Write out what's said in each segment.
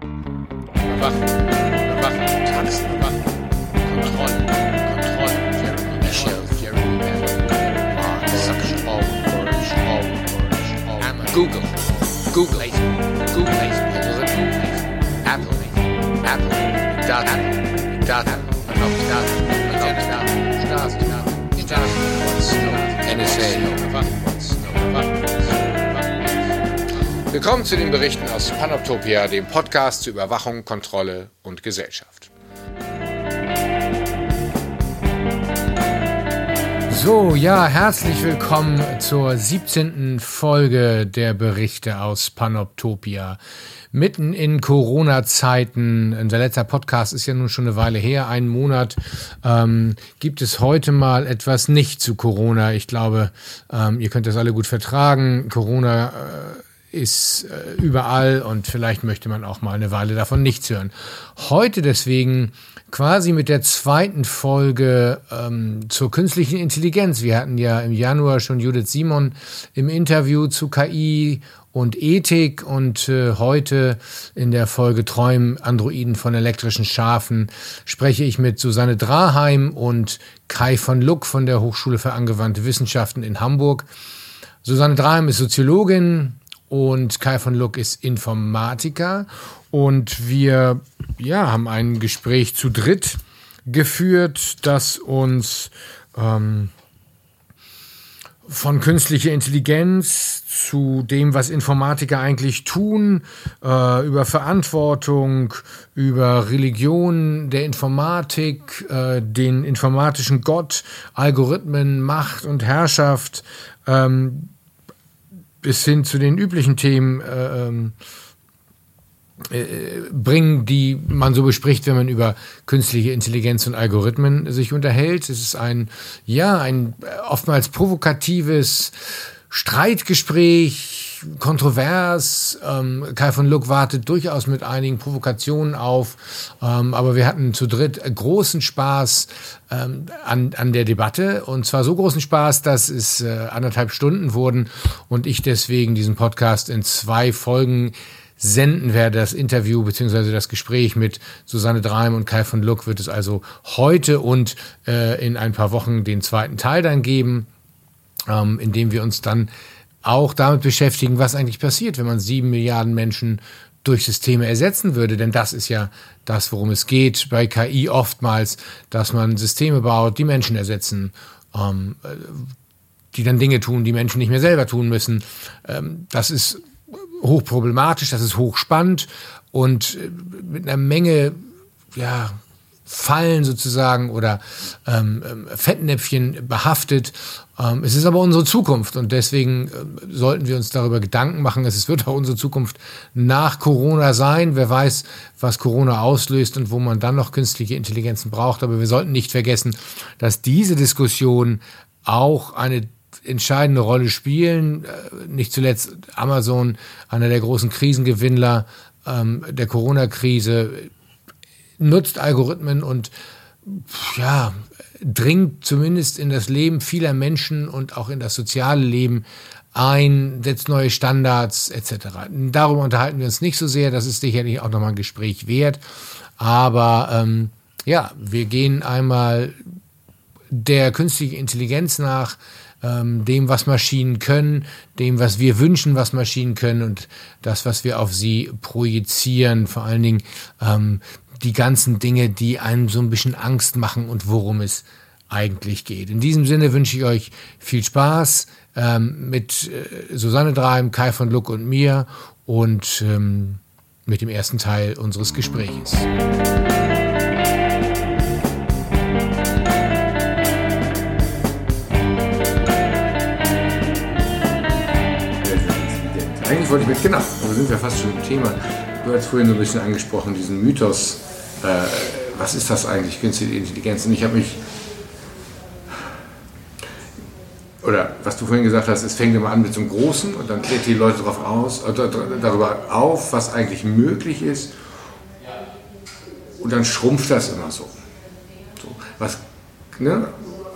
Überwachen, Überwachen, Taxen, Überwachen, Kontrolle, Kontrolle, Jeremy Michel, Jeremy Bell, Mark, Suction, All, Orange, All, Orange, All, Amazon, Google, Google, Google, Algorithmen, Apple, Apple, Daten, Daten, Daten, Daten, Daten, Daten, Daten, NSA, Willkommen zu den Berichten aus Panoptopia, dem Podcast zu Überwachung, Kontrolle und Gesellschaft. So, ja, herzlich willkommen zur 17. Folge der Berichte aus Panoptopia. Mitten in Corona-Zeiten, unser letzter Podcast ist ja nun schon eine Weile her, einen Monat, ähm, gibt es heute mal etwas nicht zu Corona. Ich glaube, ähm, ihr könnt das alle gut vertragen. Corona äh, ist äh, überall und vielleicht möchte man auch mal eine Weile davon nichts hören. Heute deswegen quasi mit der zweiten Folge ähm, zur künstlichen Intelligenz. Wir hatten ja im Januar schon Judith Simon im Interview zu KI und Ethik und äh, heute in der Folge Träumen Androiden von elektrischen Schafen spreche ich mit Susanne Draheim und Kai von Luck von der Hochschule für angewandte Wissenschaften in Hamburg. Susanne Draheim ist Soziologin, und Kai von Luck ist Informatiker. Und wir ja, haben ein Gespräch zu dritt geführt, das uns ähm, von künstlicher Intelligenz zu dem, was Informatiker eigentlich tun, äh, über Verantwortung, über Religion der Informatik, äh, den informatischen Gott, Algorithmen, Macht und Herrschaft, ähm, bis hin zu den üblichen Themen äh, ähm, äh, bringen, die man so bespricht, wenn man über künstliche Intelligenz und Algorithmen sich unterhält. Es ist ein, ja, ein oftmals provokatives Streitgespräch, kontrovers. Ähm, Kai von Luck wartet durchaus mit einigen Provokationen auf. Ähm, aber wir hatten zu dritt großen Spaß ähm, an, an der Debatte. Und zwar so großen Spaß, dass es äh, anderthalb Stunden wurden und ich deswegen diesen Podcast in zwei Folgen senden werde. Das Interview beziehungsweise das Gespräch mit Susanne Dreim und Kai von Luck wird es also heute und äh, in ein paar Wochen den zweiten Teil dann geben, ähm, in dem wir uns dann auch damit beschäftigen, was eigentlich passiert, wenn man sieben Milliarden Menschen durch Systeme ersetzen würde. Denn das ist ja das, worum es geht bei KI oftmals, dass man Systeme baut, die Menschen ersetzen, ähm, die dann Dinge tun, die Menschen nicht mehr selber tun müssen. Ähm, das ist hochproblematisch, das ist hochspannend und äh, mit einer Menge ja, Fallen sozusagen oder ähm, ähm, Fettnäpfchen behaftet. Ähm, es ist aber unsere Zukunft und deswegen äh, sollten wir uns darüber Gedanken machen. Es wird auch unsere Zukunft nach Corona sein. Wer weiß, was Corona auslöst und wo man dann noch künstliche Intelligenzen braucht. Aber wir sollten nicht vergessen, dass diese Diskussion auch eine entscheidende Rolle spielen. Äh, nicht zuletzt Amazon, einer der großen Krisengewinnler ähm, der Corona-Krise, nutzt Algorithmen und ja, dringt zumindest in das Leben vieler Menschen und auch in das soziale Leben ein, setzt neue Standards etc. Darüber unterhalten wir uns nicht so sehr, das ist sicherlich auch nochmal ein Gespräch wert. Aber ähm, ja, wir gehen einmal der künstlichen Intelligenz nach, ähm, dem, was Maschinen können, dem, was wir wünschen, was Maschinen können und das, was wir auf sie projizieren. Vor allen Dingen ähm, die ganzen Dinge, die einem so ein bisschen Angst machen und worum es eigentlich geht. In diesem Sinne wünsche ich euch viel Spaß ähm, mit äh, Susanne Dreim, Kai von Luck und mir und ähm, mit dem ersten Teil unseres Gespräches. Eigentlich wollte ich mit, genau, da sind wir fast schon im Thema. Du hast vorhin so ein bisschen angesprochen, diesen Mythos was ist das eigentlich, künstliche Intelligenz? Und ich habe mich, oder was du vorhin gesagt hast, es fängt immer an mit so einem Großen und dann klärt die Leute darauf aus, äh, darüber auf, was eigentlich möglich ist. Und dann schrumpft das immer so. so was, ne?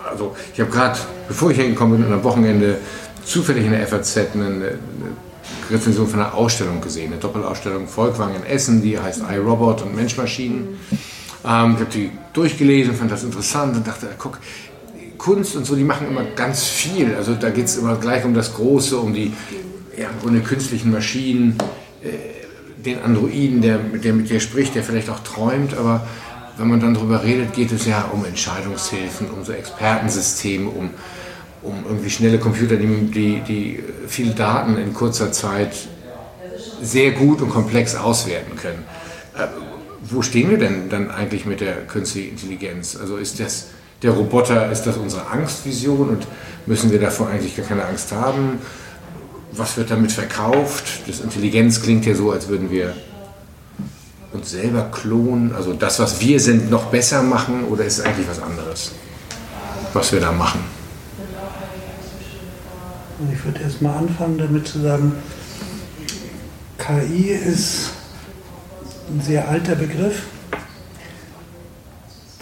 Also ich habe gerade, bevor ich hingekommen bin, am Wochenende zufällig in der FAZ eine, eine Rezension von einer Ausstellung gesehen, eine Doppelausstellung Volkwang in Essen, die heißt iRobot und Mensch-Maschinen. Ähm, ich habe die durchgelesen, fand das interessant und dachte, guck, Kunst und so, die machen immer ganz viel. Also da geht es immer gleich um das Große, um die ja, Grunde künstlichen Maschinen, äh, den Androiden, der, der mit dir spricht, der vielleicht auch träumt, aber wenn man dann darüber redet, geht es ja um Entscheidungshilfen, um so Expertensysteme, um, um irgendwie schnelle Computer, die, die, die viele Daten in kurzer Zeit sehr gut und komplex auswerten können. Äh, wo stehen wir denn dann eigentlich mit der künstlichen Intelligenz? Also ist das der Roboter, ist das unsere Angstvision und müssen wir davor eigentlich gar keine Angst haben? Was wird damit verkauft? Das Intelligenz klingt ja so, als würden wir uns selber klonen, also das, was wir sind, noch besser machen oder ist es eigentlich was anderes, was wir da machen? Ich würde erst mal anfangen damit zu sagen, KI ist ein sehr alter Begriff.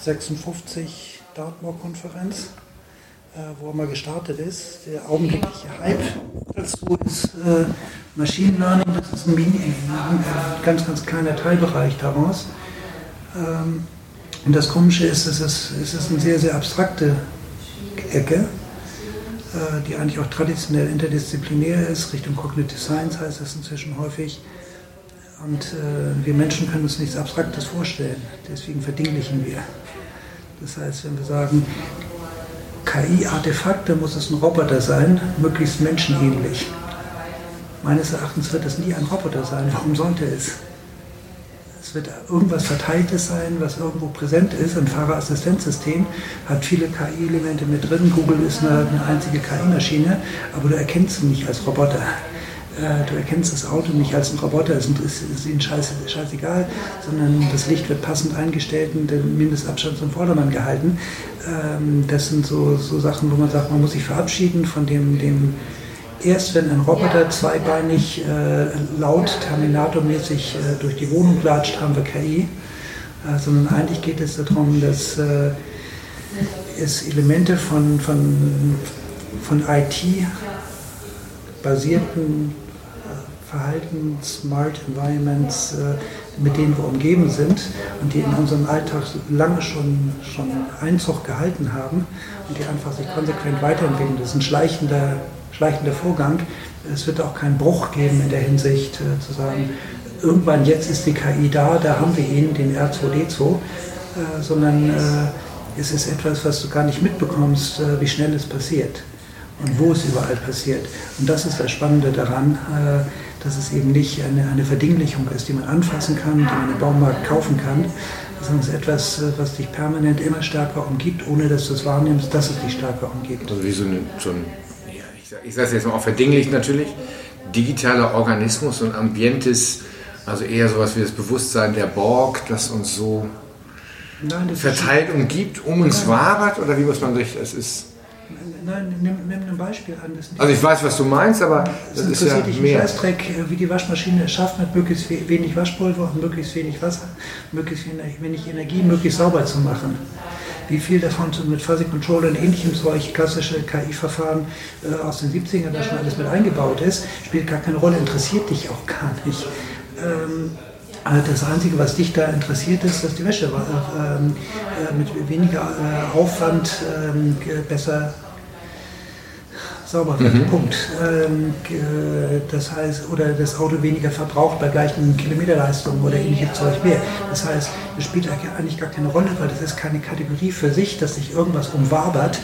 56 Dartmoor-Konferenz, äh, wo er mal gestartet ist. Der augenblickliche Hype dazu ist äh, Machine Learning, das ist ein, ein ganz, ganz kleiner Teilbereich daraus. Ähm, und das Komische ist, es ist, es ist eine sehr, sehr abstrakte Ecke, äh, die eigentlich auch traditionell interdisziplinär ist. Richtung Cognitive Science heißt es inzwischen häufig. Und äh, wir Menschen können uns nichts Abstraktes vorstellen. Deswegen verdinglichen wir. Das heißt, wenn wir sagen, KI-Artefakte muss es ein Roboter sein, möglichst menschenähnlich. Meines Erachtens wird es nie ein Roboter sein. Warum sollte es? Es wird irgendwas Verteiltes sein, was irgendwo präsent ist. Ein Fahrerassistenzsystem hat viele KI-Elemente mit drin. Google ist eine, eine einzige KI-Maschine, aber du erkennst sie nicht als Roboter. Äh, du erkennst das Auto nicht als ein Roboter, es ist, ihnen scheiß, scheißegal, sondern das Licht wird passend eingestellt und der Mindestabstand zum Vordermann gehalten. Ähm, das sind so, so Sachen, wo man sagt, man muss sich verabschieden von dem, dem erst wenn ein Roboter zweibeinig äh, laut Terminatormäßig äh, durch die Wohnung latscht, haben wir KI. Äh, sondern eigentlich geht es darum, dass äh, es Elemente von, von, von IT basierten äh, Verhalten, Smart Environments, äh, mit denen wir umgeben sind und die in unserem Alltag lange schon, schon Einzug gehalten haben und die einfach sich konsequent weiterentwickeln. Das ist ein schleichender, schleichender Vorgang. Es wird auch keinen Bruch geben in der Hinsicht äh, zu sagen, irgendwann jetzt ist die KI da, da haben wir ihn, den R2D2, äh, sondern äh, es ist etwas, was du gar nicht mitbekommst, äh, wie schnell es passiert und wo es überall passiert. Und das ist das Spannende daran, äh, dass es eben nicht eine, eine Verdinglichung ist, die man anfassen kann, die man im Baumarkt kaufen kann, sondern es ist etwas, was dich permanent immer stärker umgibt, ohne dass du es wahrnimmst, dass es dich stärker umgibt. Also wie so, eine, so ein, ich sage es jetzt mal auch verdinglicht natürlich, digitaler Organismus und Ambientes, also eher sowas wie das Bewusstsein der Borg, das uns so Nein, verteilt umgibt, um uns wabert, oder wie muss man sich, es ist... Nein, nimm, nimm ein Beispiel an. also ich weiß, was du meinst, aber das, das ist ja dich mehr. Scheißdreck, wie die Waschmaschine es schafft, mit möglichst wenig Waschpulver und möglichst wenig Wasser, möglichst wenig Energie, möglichst sauber zu machen. Wie viel davon mit Fuzzy Controller und ähnlichem solch klassische KI-Verfahren äh, aus den 70ern da schon alles mit eingebaut ist, spielt gar keine Rolle, interessiert dich auch gar nicht. Ähm, das Einzige, was dich da interessiert, ist, dass die Wäsche äh, äh, mit weniger äh, Aufwand ähm, besser sauber wird. Mhm. Punkt. Ähm, das heißt, oder das Auto weniger verbraucht bei gleichen Kilometerleistungen oder ähnliches Zeug mehr. Das heißt, es spielt eigentlich gar keine Rolle, weil das ist keine Kategorie für sich, dass sich irgendwas umwabert.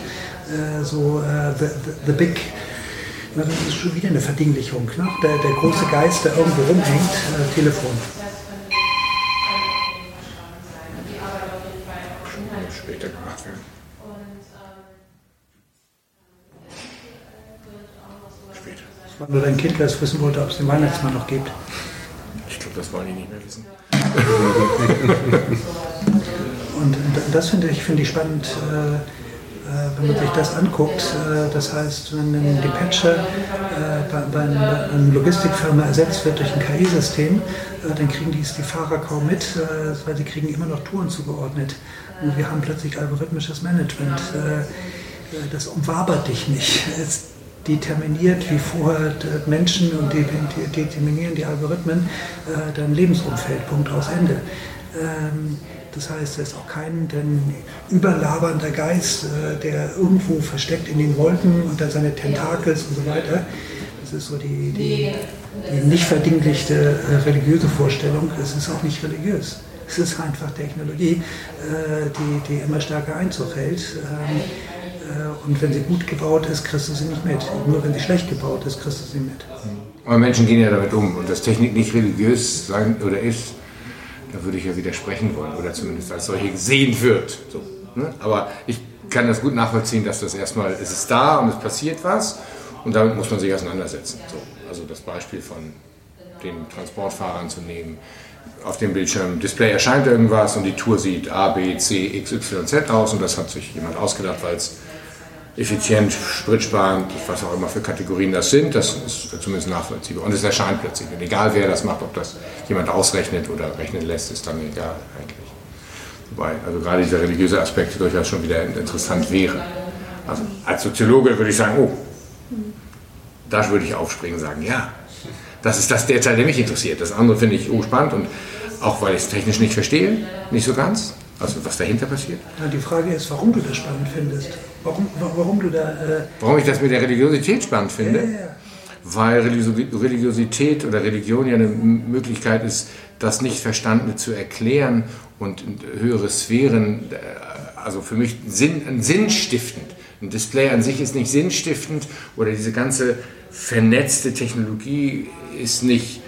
Äh, so äh, the, the, the, Big. das ist schon wieder eine Verdinglichung. Ne? Der, der große Geist, der irgendwo rumhängt, äh, Telefon. War nur dein Kind, das wissen wollte, ob es den Weihnachtsmann noch gibt. Ich glaube, das wollen die nicht mehr wissen. und das finde ich, find ich spannend, äh, äh, wenn man sich das anguckt. Äh, das heißt, wenn ein Dispatcher äh, bei, bei, einer Logistikfirma ersetzt wird durch ein KI-System, äh, dann kriegen die, die Fahrer kaum mit, äh, weil sie kriegen immer noch Touren zugeordnet. Und wir haben plötzlich algorithmisches Management. das umwabert dich nicht. Es, determiniert wie vorher Menschen und determinieren die Algorithmen äh, dein Lebensumfeld. Punkt aus Ende. Ähm, das heißt, es ist auch kein denn überlabernder Geist, äh, der irgendwo versteckt in den Wolken dann seine Tentakels und so weiter. Das ist so die, die, die nicht verdinglichte äh, religiöse Vorstellung. Es ist auch nicht religiös. Es ist einfach Technologie, die, die immer stärker Einzug hält. Ähm, äh, und wenn sie gut gebaut ist, kriegst du sie nicht mit. Nur wenn sie schlecht gebaut ist, kriegst du sie mit. Aber Menschen gehen ja damit um. Und dass Technik nicht religiös sein oder ist, da würde ich ja widersprechen wollen. Oder zumindest als solche gesehen wird. So, ne? Aber ich kann das gut nachvollziehen, dass das erstmal, es ist da und es passiert was. Und damit muss man sich auseinandersetzen. So, also das Beispiel von den Transportfahrern zu nehmen. Auf dem Bildschirm Display erscheint irgendwas und die Tour sieht A, B, C, X, Y, Z aus und das hat sich jemand ausgedacht, weil es effizient, spritsparend, was auch immer für Kategorien das sind, das ist zumindest nachvollziehbar. Und es erscheint plötzlich. Und egal wer das macht, ob das jemand ausrechnet oder rechnen lässt, ist dann egal eigentlich. Wobei, also gerade dieser religiöse Aspekt durchaus schon wieder interessant wäre. Also als Soziologe würde ich sagen, oh, da würde ich aufspringen und sagen, ja, das ist das der Teil, der mich interessiert. Das andere finde ich oh, spannend und auch weil ich es technisch nicht verstehe, nicht so ganz, also was dahinter passiert. Ja, die Frage ist, warum du das spannend findest. Warum, warum du da. Äh warum ich das mit der Religiosität spannend finde? Ja, ja. Weil Religiosität oder Religion ja eine Möglichkeit ist, das Nicht-Verstandene zu erklären und höhere Sphären, äh, also für mich Sinn, sinnstiftend. Ein Display an sich ist nicht sinnstiftend oder diese ganze vernetzte Technologie ist nicht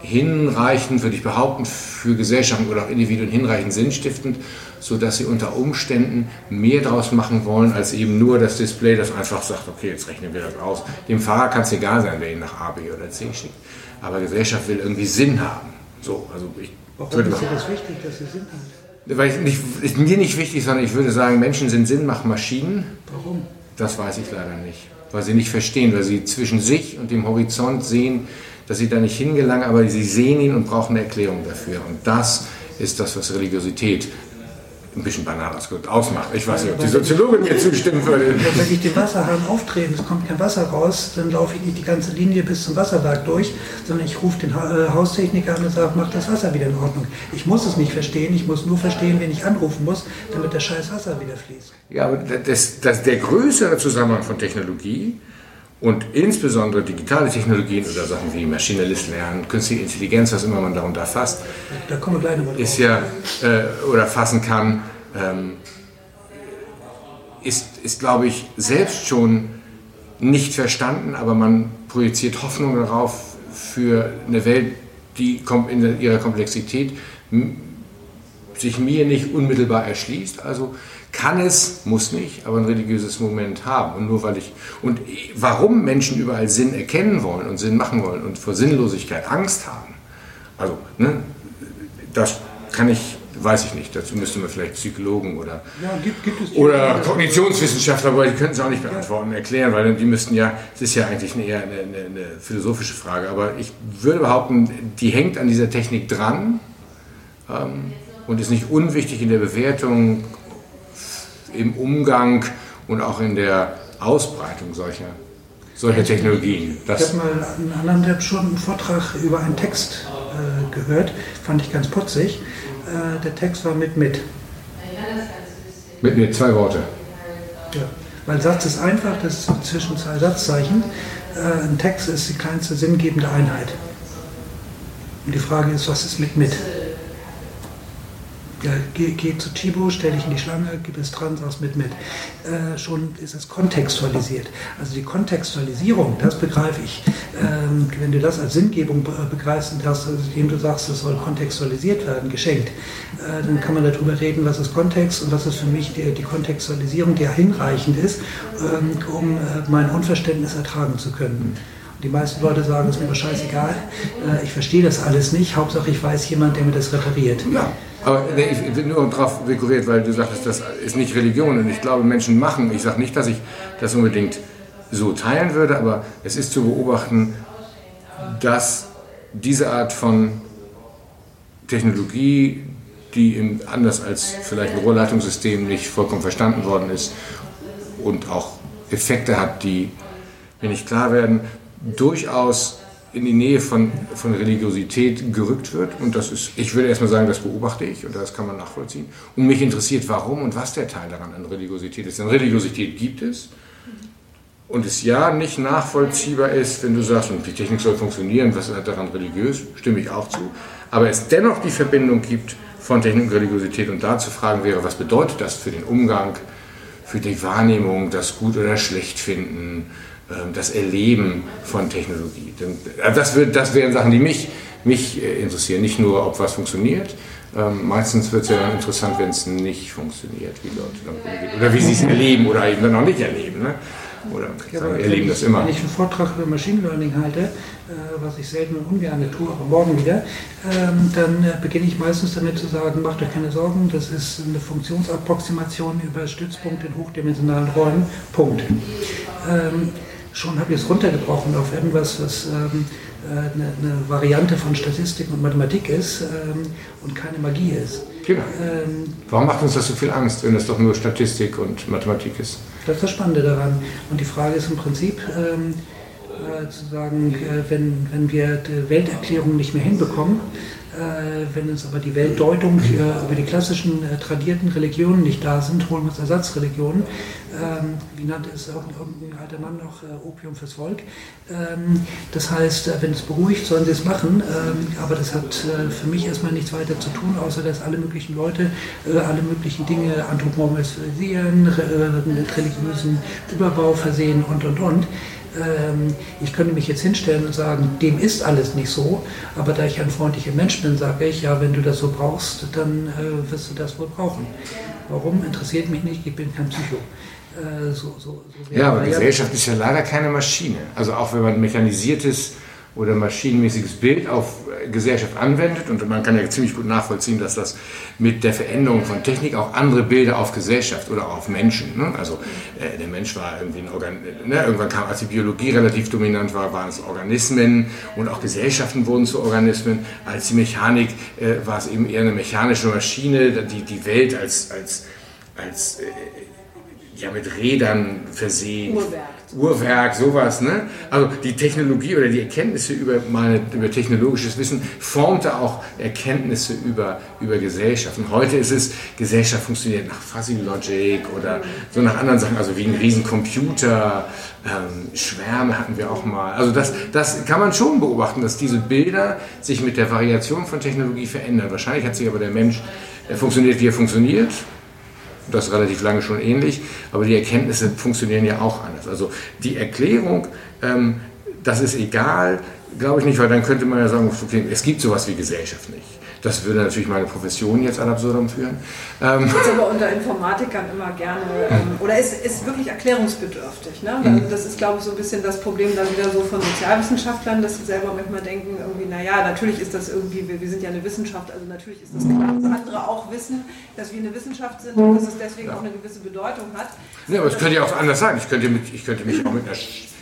hinreichend, würde ich behaupten, für Gesellschaften oder auch Individuen hinreichend sinnstiftend, sodass sie unter Umständen mehr daraus machen wollen, als eben nur das Display, das einfach sagt, okay, jetzt rechnen wir das aus. Dem Fahrer kann es egal sein, wer ihn nach A, B oder C schickt. Aber Gesellschaft will irgendwie Sinn haben. So, also ich Warum ist dir das wichtig, dass sie Sinn hat? Weil ich nicht, ist mir nicht wichtig, sondern ich würde sagen, Menschen sind Sinnmachmaschinen. Warum? Das weiß ich leider nicht. Weil sie nicht verstehen, weil sie zwischen sich und dem Horizont sehen, dass sie da nicht hingelangen, aber sie sehen ihn und brauchen eine Erklärung dafür. Und das ist das, was Religiosität ein bisschen banal ausmacht. Ich weiß nicht, ob die Soziologin mir zustimmen würde. Wenn ich den Wasserhahn aufdrehe es kommt kein Wasser raus, dann laufe ich nicht die ganze Linie bis zum Wasserwerk durch, sondern ich rufe den äh, Haustechniker an und sage, mach das Wasser wieder in Ordnung. Ich muss es nicht verstehen, ich muss nur verstehen, wen ich anrufen muss, damit das scheiß Wasser wieder fließt. Ja, aber das, das, der größere Zusammenhang von Technologie und insbesondere digitale Technologien oder Sachen wie maschinelles Lernen, künstliche Intelligenz, was immer man darunter fasst, da kommen wir gleich nochmal ist ja äh, oder fassen kann, ähm, ist, ist glaube ich, selbst schon nicht verstanden, aber man projiziert Hoffnung darauf für eine Welt, die in ihrer Komplexität sich mir nicht unmittelbar erschließt. Also kann es, muss nicht, aber ein religiöses Moment haben. Und nur weil ich, und warum Menschen überall Sinn erkennen wollen und Sinn machen wollen und vor Sinnlosigkeit Angst haben, also, ne, das kann ich, weiß ich nicht, dazu müsste man vielleicht Psychologen oder, ja, gibt, gibt oder Kognitionswissenschaftler, aber die könnten es auch nicht beantworten, erklären, weil die müssten ja, es ist ja eigentlich eine, eher eine, eine, eine philosophische Frage, aber ich würde behaupten, die hängt an dieser Technik dran ähm, und ist nicht unwichtig in der Bewertung im Umgang und auch in der Ausbreitung solcher, solcher Technologien. Das ich habe mal einen anderen der schon einen Vortrag über einen Text äh, gehört, fand ich ganz putzig. Äh, der Text war mit mit. Mit mit, zwei Worte. Ja, weil Satz ist einfach, das ist zwischen zwei Satzzeichen. Äh, ein Text ist die kleinste sinngebende Einheit. Und die Frage ist, was ist mit mit? Geh, geh zu Chibo, stell dich in die Schlange, gib es dran, sag's mit mit. Äh, schon ist es kontextualisiert. Also die Kontextualisierung, das begreife ich. Ähm, wenn du das als Sinngebung begreifst und also indem du sagst, es soll kontextualisiert werden, geschenkt, äh, dann kann man darüber reden, was ist Kontext und was ist für mich die, die Kontextualisierung, die ja hinreichend ist, ähm, um äh, mein Unverständnis ertragen zu können. Die meisten Leute sagen, es ist mir scheißegal, äh, ich verstehe das alles nicht, Hauptsache ich weiß jemand, der mir das repariert. Ja. Aber nee, ich bin nur darauf rekurriert, weil du sagst, das ist nicht Religion und ich glaube, Menschen machen. Ich sage nicht, dass ich das unbedingt so teilen würde, aber es ist zu beobachten, dass diese Art von Technologie, die in, anders als vielleicht ein Rohrleitungssystem nicht vollkommen verstanden worden ist und auch Effekte hat, die mir nicht klar werden, durchaus in die Nähe von, von Religiosität gerückt wird. Und das ist, ich würde erstmal sagen, das beobachte ich und das kann man nachvollziehen. Und mich interessiert, warum und was der Teil daran an Religiosität ist. Denn Religiosität gibt es. Und es ja nicht nachvollziehbar ist, wenn du sagst, die Technik soll funktionieren, was ist daran religiös, stimme ich auch zu. Aber es dennoch die Verbindung gibt von Technik und Religiosität und da zu fragen wäre, was bedeutet das für den Umgang, für die Wahrnehmung, das gut oder schlecht finden, das Erleben von Technologie. Äh, das, wird, das wären Sachen, die mich, mich äh, interessieren. Nicht nur, ob was funktioniert. Ähm, meistens wird es ja dann interessant, wenn es nicht funktioniert, wie Leute damit umgehen. Oder wie sie es erleben oder eben dann auch nicht erleben. Ne? Oder ja, sagen, erleben das immer. Wenn ich einen Vortrag über Machine Learning halte, äh, was ich selten und ungern tue, aber morgen wieder, ähm, dann beginne ich meistens damit zu sagen, macht euch keine Sorgen, das ist eine Funktionsapproximation über Stützpunkte in hochdimensionalen Räumen, Punkt schon habe ich es runtergebrochen auf irgendwas, was ähm, äh, eine, eine, Variante von Statistik und Mathematik ist ähm, und keine Magie ist. Genau. Ähm, Warum macht uns das so viel Angst, wenn es doch nur Statistik und Mathematik ist? Das ist das Spannende daran. Und die Frage ist im Prinzip, ähm, äh, zu sagen, äh, wenn, wenn wir die Welterklärung nicht mehr hinbekommen, äh, wenn uns aber die Weltdeutung über die klassischen äh, tradierten Religionen nicht da sind, holen wir uns Ersatzreligionen. Ähm, wie nannte es irgendein alter Mann noch, äh, Opium fürs Volk. Ähm, das heißt, wenn es beruhigt, sollen sie es machen. Ähm, aber das hat für mich erstmal nichts weiter zu tun, außer dass alle möglichen Leute alle möglichen Dinge anthropomorphisieren, mit religiösen Überbau versehen und und und. Ähm, ich könnte mich jetzt hinstellen und sagen, dem ist alles nicht so, aber da ich ein freundlicher Mensch bin, sage ich, ja, wenn du das so brauchst, dann äh, wirst du das wohl brauchen. Warum, interessiert mich nicht, ich bin kein Psycho. Äh, so, so, so ja, aber Gesellschaft ist ja leider keine Maschine. Also auch wenn man mechanisiertes oder maschinenmäßiges Bild auf äh, Gesellschaft anwendet. Und man kann ja ziemlich gut nachvollziehen, dass das mit der Veränderung von Technik auch andere Bilder auf Gesellschaft oder auf Menschen. Ne? Also äh, der Mensch war irgendwie ein Organ. Ne? Irgendwann kam, als die Biologie relativ dominant war, waren es Organismen und auch Gesellschaften wurden zu Organismen. Als die Mechanik äh, war es eben eher eine mechanische Maschine, die die Welt als, als, als äh, ja, mit Rädern versehen. Uhrwerk. Uhrwerk, sowas. Ne? Also die Technologie oder die Erkenntnisse über, meine, über technologisches Wissen formte auch Erkenntnisse über, über Gesellschaft. Und heute ist es, Gesellschaft funktioniert nach Fuzzy Logic oder so nach anderen Sachen, also wie ein Riesencomputer, ähm, Schwärme hatten wir auch mal. Also das, das kann man schon beobachten, dass diese Bilder sich mit der Variation von Technologie verändern. Wahrscheinlich hat sich aber der Mensch, er funktioniert, wie er funktioniert das relativ lange schon ähnlich, aber die Erkenntnisse funktionieren ja auch anders. Also die Erklärung, ähm, das ist egal, glaube ich nicht, weil dann könnte man ja sagen, es gibt sowas wie Gesellschaft nicht. Das würde natürlich meine Profession jetzt ad absurdum führen. Ähm. Das ist aber unter Informatikern immer gerne, ähm, oder ist, ist wirklich erklärungsbedürftig. Ne? Mhm. Das ist, glaube ich, so ein bisschen das Problem dann wieder so von Sozialwissenschaftlern, dass sie selber manchmal denken, irgendwie, naja, natürlich ist das irgendwie, wir, wir sind ja eine Wissenschaft, also natürlich ist das klar, dass andere auch wissen, dass wir eine Wissenschaft sind und dass es deswegen auch eine gewisse Bedeutung hat. Ja, aber es könnte ja auch anders sein. Ich könnte, mit, ich könnte mich auch mit einer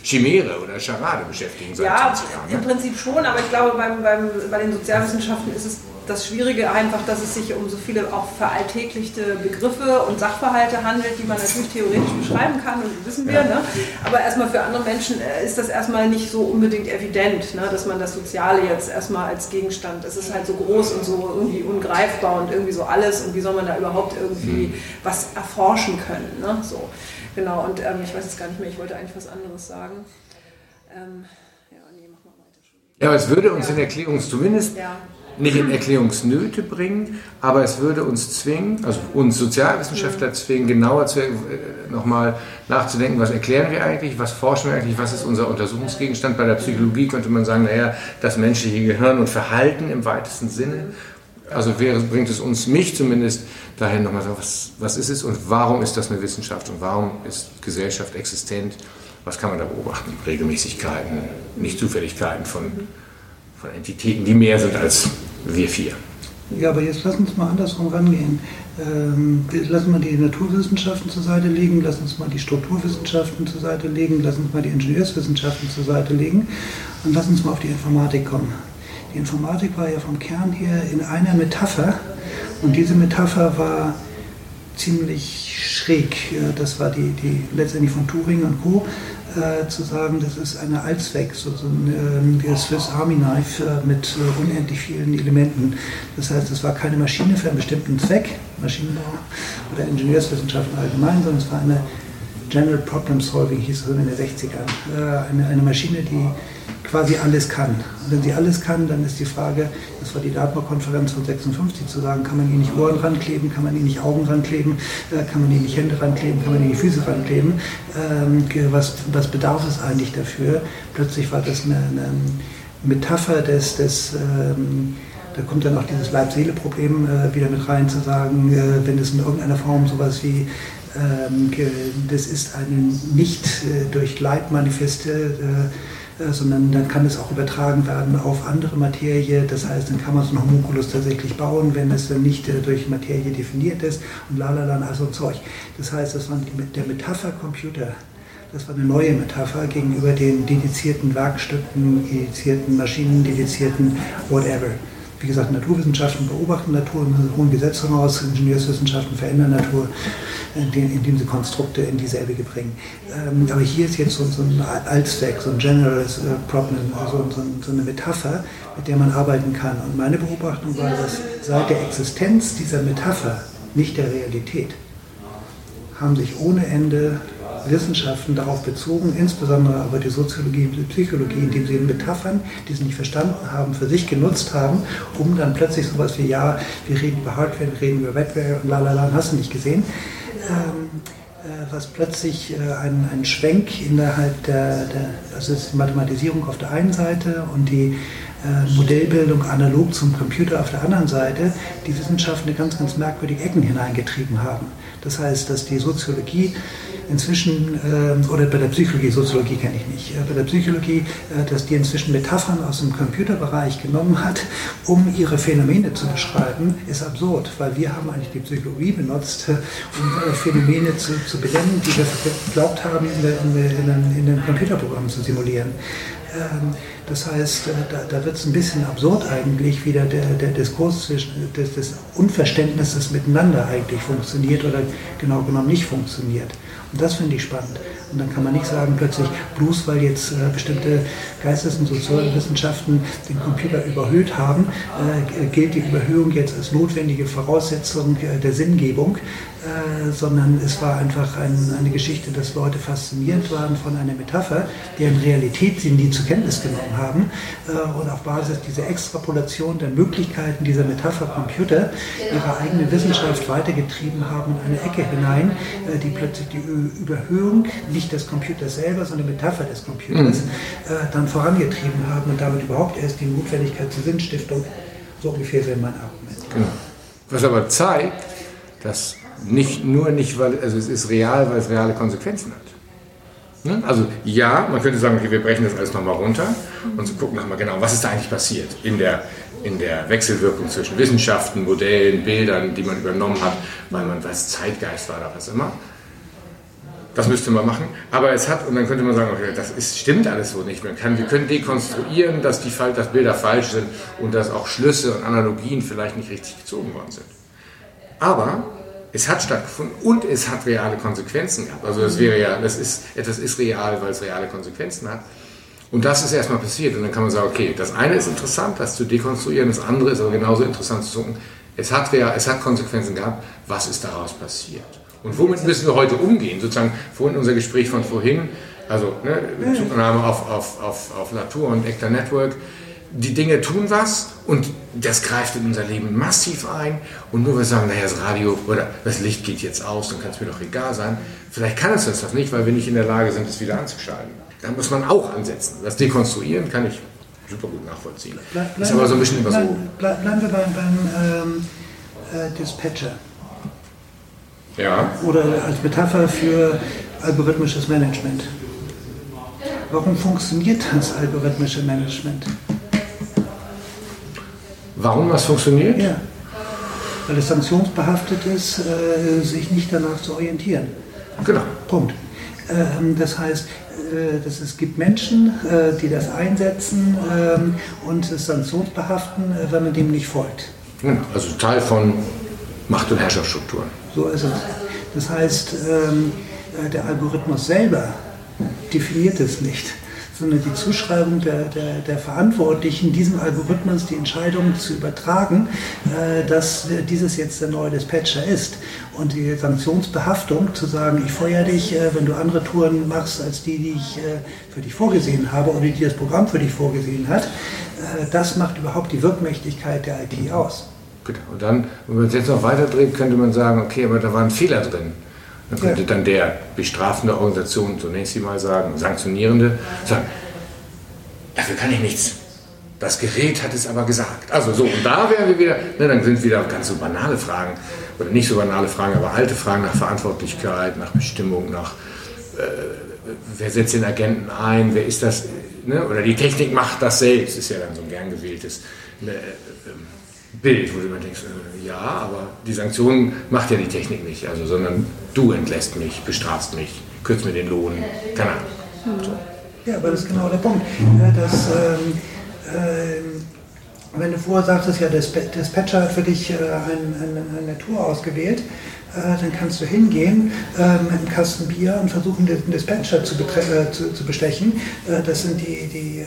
Chimäre oder Charade beschäftigen. Seit ja, Jahren, im ne? Prinzip schon, aber ich glaube, beim, beim, bei den Sozialwissenschaften ist es das Schwierige einfach, dass es sich um so viele auch veralltäglichte Begriffe und Sachverhalte handelt, die man natürlich theoretisch beschreiben kann und wissen wir. Ja. Ne? Aber erstmal für andere Menschen äh, ist das erstmal nicht so unbedingt evident, ne? dass man das Soziale jetzt erstmal als Gegenstand, es ist halt so groß und so irgendwie ungreifbar und irgendwie so alles und wie soll man da überhaupt irgendwie mhm. was erforschen können. Ne? So. Genau, und ähm, ich weiß es gar nicht mehr, ich wollte eigentlich was anderes sagen. Ähm, ja, nee, mach mal weiter. Ja, aber es würde uns ja. in Erklärung zumindest ja nicht in Erklärungsnöte bringen, aber es würde uns zwingen, also uns Sozialwissenschaftler zwingen, genauer zu, äh, nochmal nachzudenken, was erklären wir eigentlich, was forschen wir eigentlich, was ist unser Untersuchungsgegenstand. Bei der Psychologie könnte man sagen, naja, das menschliche Gehirn und Verhalten im weitesten Sinne. Also wäre, bringt es uns, mich zumindest, dahin nochmal so, was, was ist es und warum ist das eine Wissenschaft und warum ist Gesellschaft existent? Was kann man da beobachten? Regelmäßigkeiten, nicht Zufälligkeiten von von Entitäten, die mehr sind als wir vier. Ja, aber jetzt lass uns mal andersrum rangehen. Ähm, lassen wir die Naturwissenschaften zur Seite legen, lass uns mal die Strukturwissenschaften zur Seite legen, lass uns mal die Ingenieurswissenschaften zur Seite legen und lass uns mal auf die Informatik kommen. Die Informatik war ja vom Kern her in einer Metapher und diese Metapher war ziemlich schräg. Das war die, die letztendlich von Turing und Co äh, zu sagen, das ist eine Allzweck, so, ein äh, Swiss Army Knife äh, mit äh, unendlich vielen Elementen. Das heißt, es war keine Maschine für einen bestimmten Zweck, Maschinenbau oder Ingenieurswissenschaften allgemein, sondern es war eine General Problem Solving, hieß es in den 60ern. Äh, eine, eine Maschine, die quasi alles kann. Und wenn sie alles kann, dann ist die Frage, das war die Dartmouth-Konferenz von 56, zu sagen, kann man ihnen nicht Ohren rankleben, kann man ihnen nicht Augen rankleben, äh, kann man ihnen nicht Hände rankleben, kann man ihnen nicht Füße rankleben. Ähm, was, was bedarf es eigentlich dafür? Plötzlich war das eine, eine Metapher des, des ähm, da kommt dann auch dieses Leib-Seele-Problem äh, wieder mit rein, zu sagen, äh, wenn es in irgendeiner Form sowas wie ähm, das ist eine nicht äh, durch Leib manifeste äh, äh, sondern dann kann es auch übertragen werden auf andere Materie. Das heißt, dann kann man so einen Homunculus tatsächlich bauen, wenn es nicht äh, durch Materie definiert ist und lalala, also Zeug. Das heißt, das war der Metapher-Computer. Das war eine neue Metapher gegenüber den dedizierten Werkstücken, dedizierten Maschinen, dedizierten whatever wie gesagt, Naturwissenschaften beobachten Natur im hohen Gesetz heraus, Ingenieurswissenschaften verändern Natur, indem sie Konstrukte in dieselbe bringen. Ähm, aber hier ist jetzt so, ein Allzweck, so ein General äh, Problem, also so, so eine Metapher, mit der man arbeiten kann. Und meine Beobachtung war, dass seit der Existenz dieser Metapher, nicht der Realität, haben sich ohne Ende Wissenschaften darauf bezogen, insbesondere aber die Soziologie und die Psychologie, indem sie Metaphern, die sie nicht verstanden haben, für sich genutzt haben, um dann plötzlich sowas wie, ja, wir reden über Hardware, wir reden über Webware und lalala, hast du nicht gesehen. Ähm, äh, was plötzlich äh, ein, ein Schwenk innerhalb der, der, also ist die Mathematisierung auf der einen Seite und die äh, Modellbildung analog zum Computer auf der anderen Seite, die Wissenschaften in ganz, ganz merkwürdige Ecken hineingetrieben haben. Das heißt, dass die Soziologie inzwischen, äh, oder bei der Psychologie, Soziologie kenne ich nicht, äh, bei der Psychologie, äh, dass die inzwischen Metaphern aus dem Computerbereich genommen hat, um ihre Phänomene zu beschreiben, ist absurd, weil wir haben eigentlich die Psychologie benutzt, um Phänomene zu, zu benennen, die wir geglaubt haben, in, der, in, der, in, den Computerprogrammen zu simulieren. Ähm, das heißt, da, da wird es ein bisschen absurd eigentlich, wie der, der Diskurs zwischen des, des Unverständnisses miteinander eigentlich funktioniert oder genau genommen nicht funktioniert. Und das finde ich spannend. Und dann kann man nicht sagen plötzlich, bloß weil jetzt äh, bestimmte Geistes- und Sozialwissenschaften den Computer überhöht haben, äh, gilt die Überhöhung jetzt als notwendige Voraussetzung äh, der Sinngebung, äh, sondern es war einfach ein, eine Geschichte, dass Leute fasziniert waren von einer Metapher, deren Realität sie nie zur Kenntnis genommen haben äh, und auf Basis dieser Extrapolation der Möglichkeiten dieser Metapher Computer ihre eigene Wissenschaft weitergetrieben haben in eine Ecke hinein, äh, die plötzlich die Überhöhung nicht des Computers selber, sondern Metapher des Computers mhm. dann vorangetrieben haben und damit überhaupt erst die Notwendigkeit zur Sinnstiftung, so ungefähr wäre mein Argument. Genau. Was aber zeigt, dass nicht, nur nicht, weil also es ist real, weil es reale Konsequenzen hat. Ne? Also ja, man könnte sagen, okay, wir brechen das alles nochmal runter und gucken nochmal genau, was ist da eigentlich passiert in der, in der Wechselwirkung zwischen Wissenschaften, Modellen, Bildern, die man übernommen hat, weil man weiß, Zeitgeist war da was immer. Das müsste man machen. Aber es hat, und dann könnte man sagen, okay, das ist, stimmt alles so nicht. Man kann, wir können dekonstruieren, dass, die, dass Bilder falsch sind und dass auch Schlüsse und Analogien vielleicht nicht richtig gezogen worden sind. Aber es hat stattgefunden und es hat reale Konsequenzen gehabt. Also das wäre ja, das ist, etwas ist real, weil es reale Konsequenzen hat. Und das ist erstmal passiert. Und dann kann man sagen, okay, das eine ist interessant, das zu dekonstruieren, das andere ist aber genauso interessant zu gucken, es hat, es hat Konsequenzen gehabt, was ist daraus passiert? Und womit müssen wir heute umgehen? Sozusagen vorhin unser Gespräch von vorhin, also ne, Bezugnahme auf, auf, auf, auf Natur und Actor Network, die Dinge tun was und das greift in unser Leben massiv ein. Und nur wir sagen, naja, das Radio oder das Licht geht jetzt aus, dann kann es mir doch egal sein. Vielleicht kann es das nicht, weil wir nicht in der Lage sind, es wieder anzuschalten. Da muss man auch ansetzen. Das Dekonstruieren kann ich super gut nachvollziehen. Bleib, ist aber so ein bisschen so. Bleib, bleiben wir beim, beim ähm, äh, Dispatcher. Ja. Oder als Metapher für algorithmisches Management. Warum funktioniert das algorithmische Management? Warum das funktioniert? Ja, weil es sanktionsbehaftet ist, äh, sich nicht danach zu orientieren. Genau. Punkt. Ähm, das heißt, äh, dass es gibt Menschen, äh, die das einsetzen ähm, und es sanktionsbehaften, äh, wenn man dem nicht folgt. Also Teil von Macht- und Herrschaftsstrukturen. So ist es. Das heißt, ähm, äh, der Algorithmus selber definiert es nicht sondern die Zuschreibung der, der, der Verantwortlichen, diesem Algorithmus die Entscheidung zu übertragen, äh, dass dieses jetzt der neue Dispatcher ist. Und die Sanktionsbehaftung, zu sagen, ich feuer dich, äh, wenn du andere Touren machst als die, die ich äh, für dich vorgesehen habe oder die das Programm für dich vorgesehen hat, äh, das macht überhaupt die Wirkmächtigkeit der IT aus. Und dann, wenn man es jetzt noch weiter dreht, könnte man sagen, okay, aber da war ein Fehler drin. Dann könnte ja. dann der bestrafende Organisation, zunächst sie mal sagen, sanktionierende, sagen, dafür kann ich nichts. Das Gerät hat es aber gesagt. Also so, und da wären wir wieder, ne, dann sind wieder ganz so banale Fragen, oder nicht so banale Fragen, aber alte Fragen nach Verantwortlichkeit, nach Bestimmung, nach äh, wer setzt den Agenten ein, wer ist das, ne? oder die Technik macht das selbst, ist ja dann so ein gern gewähltes ne, äh, Bild, wo du immer denkst, äh, ja, aber die Sanktionen macht ja die Technik nicht, also, sondern du entlässt mich, bestrafst mich, kürzt mir den Lohn, keine Ahnung. So. Ja, aber das ist genau der Punkt. Dass, ähm, ähm, wenn du vorher sagtest, ja, der Dispatcher hat für dich äh, eine, eine Tour ausgewählt, äh, dann kannst du hingehen äh, mit einem Kasten Bier und versuchen, den Dispatcher zu, äh, zu, zu bestechen. Äh, das sind die, die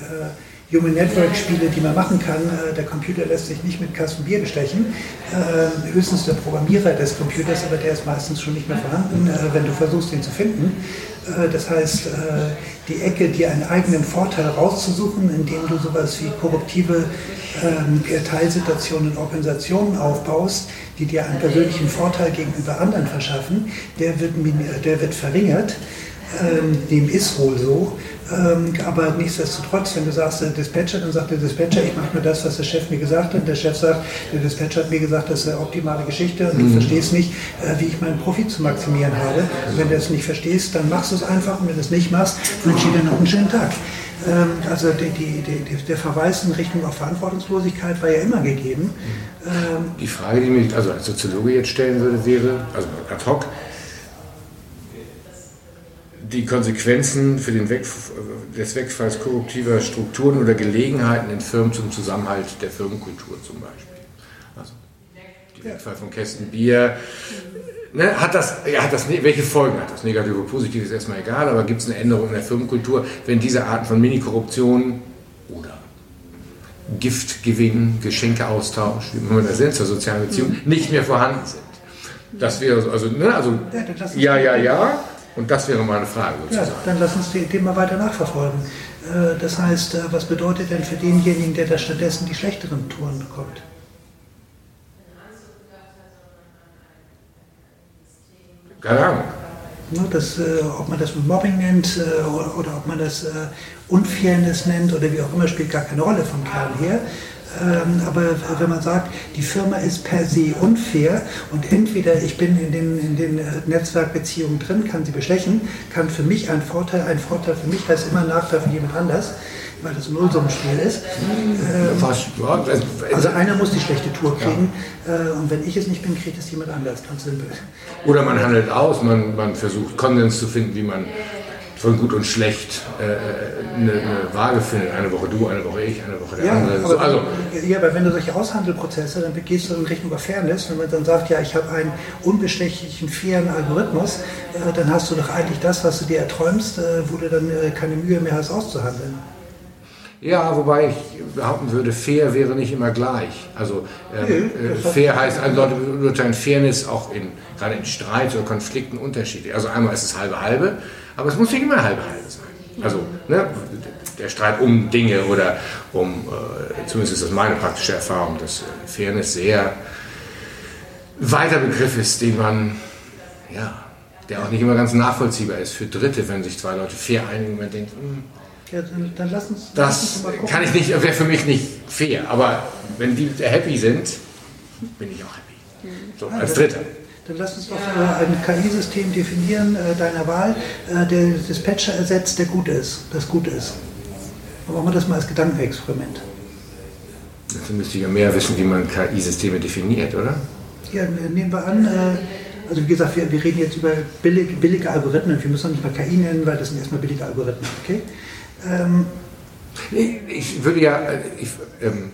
Human Network Spiele, die man machen kann. Äh, der Computer lässt sich nicht mit Kasten Bier bestechen. Äh, höchstens der Programmierer des Computers, aber der ist meistens schon nicht mehr vorhanden, äh, wenn du versuchst, ihn zu finden. Das heißt, die Ecke, dir einen eigenen Vorteil rauszusuchen, indem du sowas wie korruptive ähm, Teilsituationen in Organisationen aufbaust, die dir einen persönlichen Vorteil gegenüber anderen verschaffen, der wird, der wird verringert. Ähm, dem ist wohl so. Ähm, aber nichtsdestotrotz, wenn du sagst, der Dispatcher, dann sagt der Dispatcher, ich mache nur das, was der Chef mir gesagt hat. Der Chef sagt, der Dispatcher hat mir gesagt, das ist eine optimale Geschichte und du mhm. verstehst nicht, äh, wie ich meinen Profit zu maximieren habe. Und wenn du das nicht verstehst, dann machst du es einfach und wenn du es nicht machst, wünsche ich dir noch einen schönen Tag. Ähm, also die, die, die, der Verweis in Richtung auf Verantwortungslosigkeit war ja immer gegeben. Ähm, die Frage, die mich also als Soziologe jetzt stellen würde, wäre, also ad hoc, die Konsequenzen für den Weg, des Wegfalls korruptiver Strukturen oder Gelegenheiten in Firmen zum Zusammenhalt der Firmenkultur zum Beispiel. Also der Wegfall von Kästen Bier. Ne, hat das, ja, hat das, welche Folgen hat das? Negativ oder positiv ist erstmal egal, aber gibt es eine Änderung in der Firmenkultur, wenn diese Arten von Mini-Korruption oder Giftgewinn, Geschenkeaustausch, wie man das nennt, zur sozialen Beziehung, nicht mehr vorhanden sind? Das wäre also, ne, also ja, ja, ja, und das wäre meine Frage. Sozusagen. Ja, dann lass uns die Thema weiter nachverfolgen. Äh, das heißt, äh, was bedeutet denn für denjenigen, der da stattdessen die schlechteren Touren bekommt? Keine Ahnung. Das, äh, ob man das Mobbing nennt oder, oder, ob man das Unfairness nennt oder wie auch immer, spielt gar keine Rolle vom Kern her. Ähm, aber wenn man sagt, die Firma ist per se unfair und entweder ich bin in den, in den äh, Netzwerkbeziehungen drin, kann sie bestechen, kann für mich ein Vorteil, ein Vorteil für mich heißt immer Nachteil für jemand anders, weil das ein Nullsummenspiel ist. Ähm, also einer muss die schlechte Tour kriegen äh, und wenn ich es nicht bin, kriegt es jemand anders, ganz simpel. Oder man handelt aus, man, man versucht Konsens zu finden, wie man von gut und schlecht äh, eine, eine, Waage findet. Eine Woche du, eine Woche ich, eine Woche der ja, andere. Aber so, also, ja, aber wenn du solche Aushandelprozesse, dann gehst du in Richtung Fairness. Wenn man dann sagt, ja, ich habe einen unbestechlichen, fairen Algorithmus, äh, dann hast du doch eigentlich das, was du dir erträumst, äh, wo du dann äh, keine Mühe mehr hast auszuhandeln. Ja, wobei ich behaupten würde, fair wäre nicht immer gleich. Also ähm, nee, äh, fair heißt, also Leute beurteilen Fairness auch in, gerade in Streit oder Konflikten unterschiedlich. Also einmal ist es halbe halbe, aber es muss nicht immer halbe halbe sein. Also ne, der Streit um Dinge oder um, äh, zumindest ist das meine praktische Erfahrung, dass äh, Fairness sehr weiter Begriff ist, den man, ja, der auch nicht immer ganz nachvollziehbar ist für Dritte, wenn sich zwei Leute fair einigen, man denkt, mh, hm, ja, dann, dann lass uns. Das lass uns kann ich nicht, wäre für mich nicht fair. Aber wenn die happy sind, bin ich auch happy. So, als Dritter. Dann lass uns doch äh, ein KI-System definieren, äh, deiner Wahl, äh, der Dispatcher ersetzt, der gut ist, das gut ist. Dann machen wir das mal als Gedankenexperiment. Dazu müsste ich ja mehr wissen, wie man KI-Systeme definiert, oder? Ja, nehmen wir an, also wie gesagt, wir, wir reden jetzt über billig, billige Algorithmen. Wir müssen noch nicht mal KI nennen, weil das sind erstmal billige Algorithmen, okay? Ähm, ich würde ja, ich, ähm,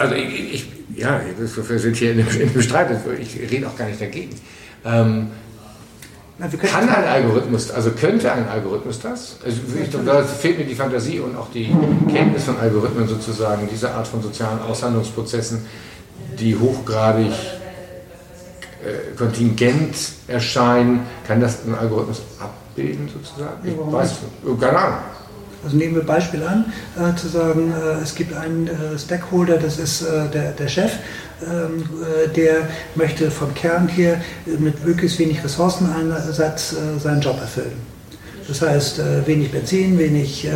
also ich, ich, ja, wir sind hier in einem Streit, ich rede auch gar nicht dagegen. Ähm, Na, Kann ein Algorithmus, also könnte ein Algorithmus das? Also ich, da fehlt mir die Fantasie und auch die Kenntnis von Algorithmen sozusagen, diese Art von sozialen Aushandlungsprozessen, die hochgradig äh, kontingent erscheinen. Kann das ein Algorithmus abbilden sozusagen? Ich weiß. Keine Ahnung. Also nehmen wir Beispiel an, äh, zu sagen, äh, es gibt einen äh, Stakeholder, das ist äh, der, der Chef, ähm, äh, der möchte vom Kern her mit möglichst wenig Ressourceneinsatz äh, seinen Job erfüllen. Das heißt, wenig Benzin, wenig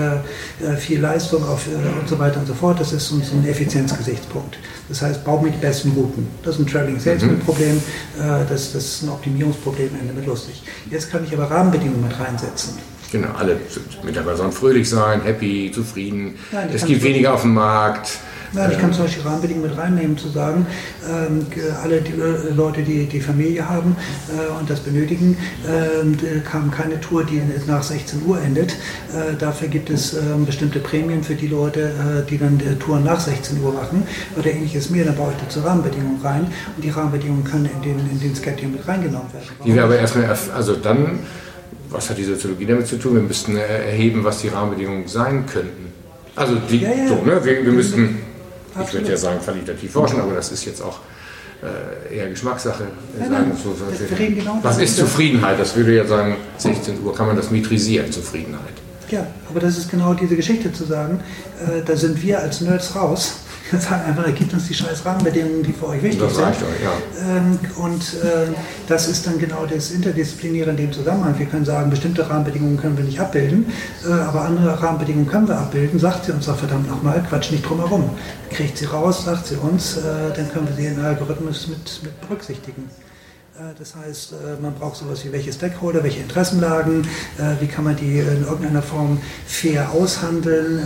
viel Leistung auf, und so weiter und so fort. Das ist so ein Effizienzgesichtspunkt. Das heißt, bau mir die besten Routen. Das ist ein Traveling Salesman Problem, das, das ist ein Optimierungsproblem, Ende mit lustig. Jetzt kann ich aber Rahmenbedingungen mit reinsetzen. Genau, alle Mitarbeiter sollen fröhlich sein, happy, zufrieden. Nein, es gibt weniger auf dem Markt. Nein, ich kann zum Beispiel Rahmenbedingungen mit reinnehmen, zu sagen, ähm, alle die, äh, Leute, die die Familie haben äh, und das benötigen, äh, kam keine Tour, die nach 16 Uhr endet. Äh, dafür gibt es ähm, bestimmte Prämien für die Leute, äh, die dann Touren nach 16 Uhr machen oder ähnliches mehr. Dann brauche ich dazu Rahmenbedingungen rein und die Rahmenbedingungen können in den, in den Schedule mit reingenommen werden. Die wir aber erstmal, also dann was hat die Soziologie damit zu tun? Wir müssten erheben, was die Rahmenbedingungen sein könnten. Also die, ja, ja. So, ne? wir, wir müssten, ich würde ja sagen, qualitativ forschen, aber das ist jetzt auch äh, eher Geschmackssache. Ja, sagen, so, so, genau was ist Zufriedenheit? Das würde ja sagen, 16 Uhr kann man das metrisieren, Zufriedenheit. Ja, aber das ist genau diese Geschichte zu sagen, äh, da sind wir als Nerds raus wir sagen einfach, gibt uns die scheiß Rahmenbedingungen, die für euch wichtig das sind. Euch, ja. Ähm, und äh, das ist dann genau das Interdisziplinäre in dem Zusammenhang. Wir können sagen, bestimmte Rahmenbedingungen können wir nicht abbilden, äh, aber andere Rahmenbedingungen können wir abbilden. Sagt sie uns doch verdammt nochmal, quatsch nicht drum herum. Kriegt sie raus, sagt sie uns, äh, dann können wir sie in den Algorithmus mit, mit berücksichtigen. Äh, das heißt, äh, man braucht sowas wie welche Stakeholder, welche Interessenlagen, äh, wie kann man die in irgendeiner Form fair aushandeln,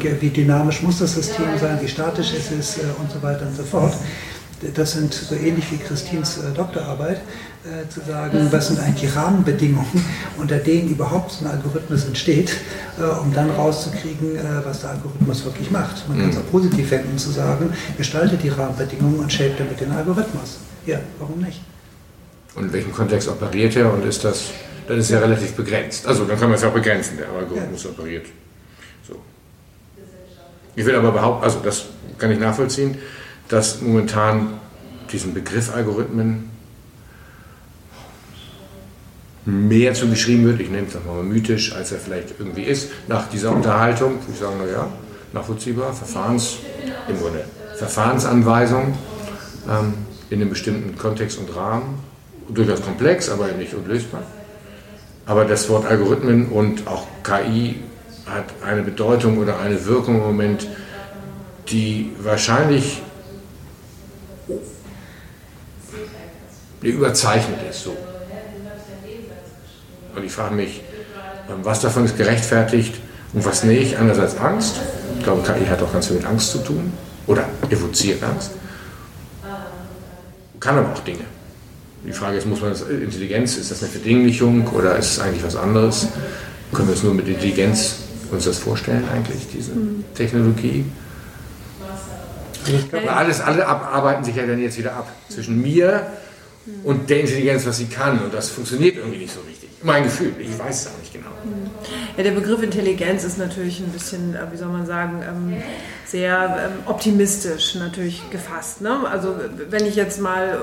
ähm, wie dynamisch muss das System sein, wie statisch ist es und so weiter und so fort. Das sind so ähnlich wie Christins Doktorarbeit, zu sagen, was sind eigentlich die Rahmenbedingungen, unter denen überhaupt so ein Algorithmus entsteht, um dann rauszukriegen, was der Algorithmus wirklich macht. Man kann es mhm. auch positiv wenden, zu sagen, gestaltet die Rahmenbedingungen und shape damit den Algorithmus. Ja, warum nicht? Und in welchem Kontext operiert er und ist das, das ist ja relativ begrenzt. Also dann kann man es auch begrenzen, der Algorithmus ja. operiert. So. Ich will aber behaupten, also das kann ich nachvollziehen, dass momentan diesen Begriff Algorithmen mehr zugeschrieben wird, ich nenne es mal mythisch, als er vielleicht irgendwie ist, nach dieser Unterhaltung, ich sage, naja, nachvollziehbar, Verfahrens, im Grunde Verfahrensanweisung ähm, in einem bestimmten Kontext und Rahmen durchaus komplex, aber nicht unlösbar. Aber das Wort Algorithmen und auch KI hat eine Bedeutung oder eine Wirkung im Moment, die wahrscheinlich überzeichnet ist. So. Und ich frage mich, was davon ist gerechtfertigt und was nicht. Einerseits Angst. Ich glaube, KI hat auch ganz viel mit Angst zu tun oder evoziert Angst. Kann aber auch Dinge. Die Frage ist, muss man das, Intelligenz, ist das eine Verdinglichung oder ist es eigentlich was anderes? Können wir uns nur mit Intelligenz uns das vorstellen eigentlich, diese mhm. Technologie? Also alles, alle arbeiten sich ja dann jetzt wieder ab zwischen mir und der Intelligenz, was sie kann. Und das funktioniert irgendwie nicht so richtig. Mein Gefühl, ich weiß es auch nicht genau. Ja, der Begriff Intelligenz ist natürlich ein bisschen, äh, wie soll man sagen, ähm, sehr ähm, optimistisch natürlich gefasst. Ne? Also wenn ich jetzt mal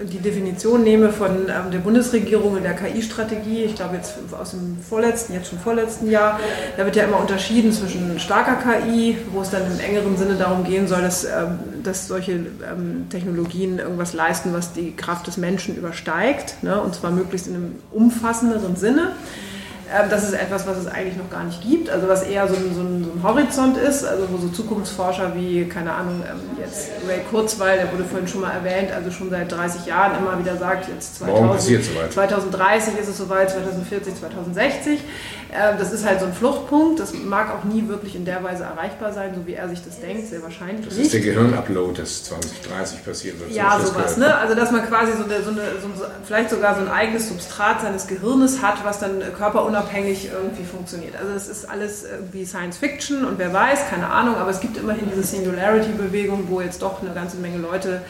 äh, die Definition nehme von ähm, der Bundesregierung in der KI-Strategie, ich glaube jetzt aus dem vorletzten, jetzt schon vorletzten Jahr, da wird ja immer unterschieden zwischen starker KI, wo es dann im engeren Sinne darum gehen soll, dass, dass solche Technologien irgendwas leisten, was die Kraft des Menschen übersteigt, ne? und zwar möglichst in einem umfassenderen Sinne. Ähm, das ist etwas, was es eigentlich noch gar nicht gibt, also was eher so ein, so ein, so ein Horizont ist, also wo so Zukunftsforscher wie, keine Ahnung, ähm, jetzt Ray Kurzweil, der wurde vorhin schon mal erwähnt, also schon seit 30 Jahren immer wieder sagt, jetzt 2000, 2030 ist es soweit, 2040, 2060. Ähm, das ist halt so ein Fluchtpunkt, das mag auch nie wirklich in der Weise erreichbar sein, so wie er sich das denkt, sehr wahrscheinlich Das ist der Gehirnupload, das 2030 passieren wird. Ja, so sowas, ne? also dass man quasi so, eine, so, eine, so vielleicht sogar so ein eigenes Substrat seines Gehirnes hat, was dann körperunabhängig unabhängig irgendwie funktioniert. Also es ist alles irgendwie Science Fiction und wer weiß, keine Ahnung, aber es gibt immerhin diese Singularity-Bewegung, wo jetzt doch eine ganze Menge Leute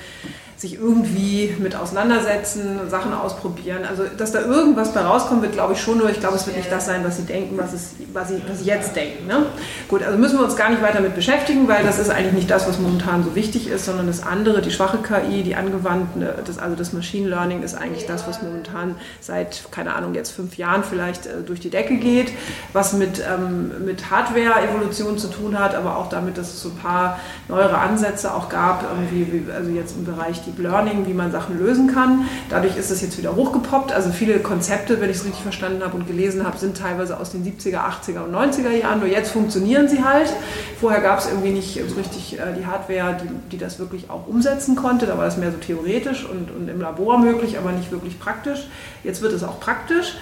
sich irgendwie mit auseinandersetzen, Sachen ausprobieren. Also, dass da irgendwas bei rauskommen wird, glaube ich schon, nur ich glaube, es wird nicht das sein, was sie denken, was, es, was, sie, was sie jetzt denken. Ne? Gut, also müssen wir uns gar nicht weiter mit beschäftigen, weil das ist eigentlich nicht das, was momentan so wichtig ist, sondern das andere, die schwache KI, die angewandte, das, also das Machine Learning ist eigentlich das, was momentan seit, keine Ahnung, jetzt fünf Jahren vielleicht äh, durch die Decke geht, was mit, ähm, mit Hardware-Evolution zu tun hat, aber auch damit, dass es so ein paar neuere Ansätze auch gab, irgendwie, also jetzt im Bereich Deep Learning, wie man Sachen lösen kann. Dadurch ist es jetzt wieder hochgepoppt. Also viele Konzepte, wenn ich es richtig verstanden habe und gelesen habe, sind teilweise aus den 70er, 80er und 90er Jahren. Nur jetzt funktionieren sie halt. Vorher gab es irgendwie nicht so richtig äh, die Hardware, die, die das wirklich auch umsetzen konnte. Da war das mehr so theoretisch und, und im Labor möglich, aber nicht wirklich praktisch. Jetzt wird es auch praktisch.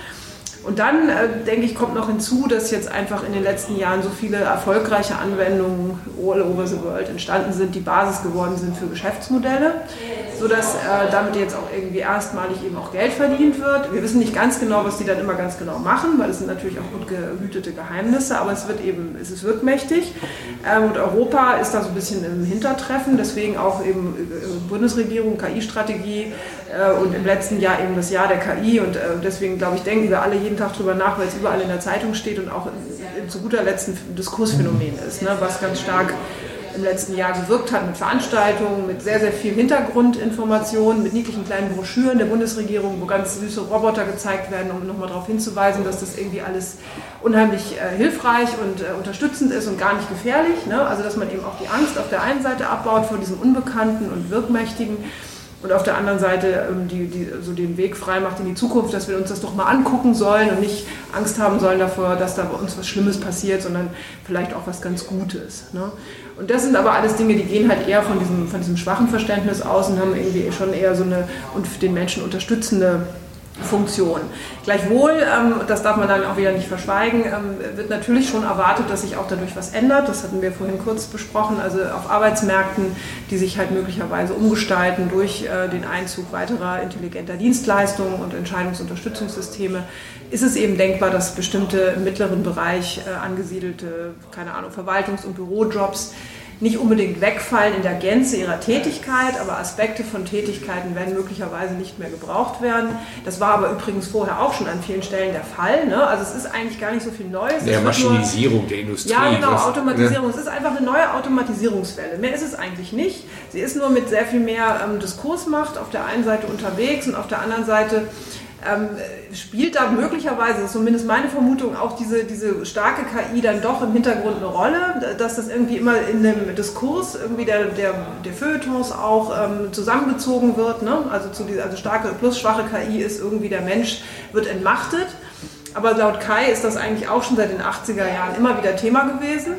Und dann, äh, denke ich, kommt noch hinzu, dass jetzt einfach in den letzten Jahren so viele erfolgreiche Anwendungen all over the world entstanden sind, die Basis geworden sind für Geschäftsmodelle, sodass äh, damit jetzt auch irgendwie erstmalig eben auch Geld verdient wird. Wir wissen nicht ganz genau, was die dann immer ganz genau machen, weil es sind natürlich auch gut gehütete Geheimnisse, aber es wird eben, es ist wirkmächtig. Ähm, und Europa ist da so ein bisschen im Hintertreffen, deswegen auch eben äh, Bundesregierung, KI-Strategie und im letzten Jahr eben das Jahr der KI und äh, deswegen, glaube ich, denken wir alle jeden Tag drüber nach, weil es überall in der Zeitung steht und auch zu guter Letzt ein Diskursphänomen ist, ne, was ganz stark im letzten Jahr gewirkt hat mit Veranstaltungen, mit sehr, sehr viel Hintergrundinformationen, mit niedlichen kleinen Broschüren der Bundesregierung, wo ganz süße Roboter gezeigt werden, um nochmal darauf hinzuweisen, dass das irgendwie alles unheimlich äh, hilfreich und äh, unterstützend ist und gar nicht gefährlich. Ne? Also dass man eben auch die Angst auf der einen Seite abbaut vor diesem Unbekannten und Wirkmächtigen und auf der anderen Seite ähm, die, die, so den Weg frei macht in die Zukunft, dass wir uns das doch mal angucken sollen und nicht Angst haben sollen davor, dass da bei uns was Schlimmes passiert, sondern vielleicht auch was ganz Gutes. Ne? Und das sind aber alles Dinge, die gehen halt eher von diesem, von diesem schwachen Verständnis aus und haben irgendwie schon eher so eine und den Menschen unterstützende Funktion. Gleichwohl, ähm, das darf man dann auch wieder nicht verschweigen, ähm, wird natürlich schon erwartet, dass sich auch dadurch was ändert. Das hatten wir vorhin kurz besprochen. Also auf Arbeitsmärkten, die sich halt möglicherweise umgestalten durch äh, den Einzug weiterer intelligenter Dienstleistungen und Entscheidungsunterstützungssysteme, ist es eben denkbar, dass bestimmte im mittleren Bereich äh, angesiedelte, keine Ahnung, Verwaltungs- und Bürojobs nicht unbedingt wegfallen in der Gänze ihrer Tätigkeit, aber Aspekte von Tätigkeiten werden möglicherweise nicht mehr gebraucht werden. Das war aber übrigens vorher auch schon an vielen Stellen der Fall. Ne? Also es ist eigentlich gar nicht so viel Neues. Der Maschinisierung nur, der Industrie. Ja, genau, das, Automatisierung. Ne? Es ist einfach eine neue Automatisierungswelle. Mehr ist es eigentlich nicht. Sie ist nur mit sehr viel mehr ähm, Diskursmacht auf der einen Seite unterwegs und auf der anderen Seite ähm, spielt da möglicherweise, zumindest meine Vermutung, auch diese, diese starke KI dann doch im Hintergrund eine Rolle, dass das irgendwie immer in dem Diskurs irgendwie der, der, der Feuilletons auch ähm, zusammengezogen wird. Ne? Also, zu die, also starke plus schwache KI ist irgendwie der Mensch wird entmachtet. Aber laut Kai ist das eigentlich auch schon seit den 80er Jahren immer wieder Thema gewesen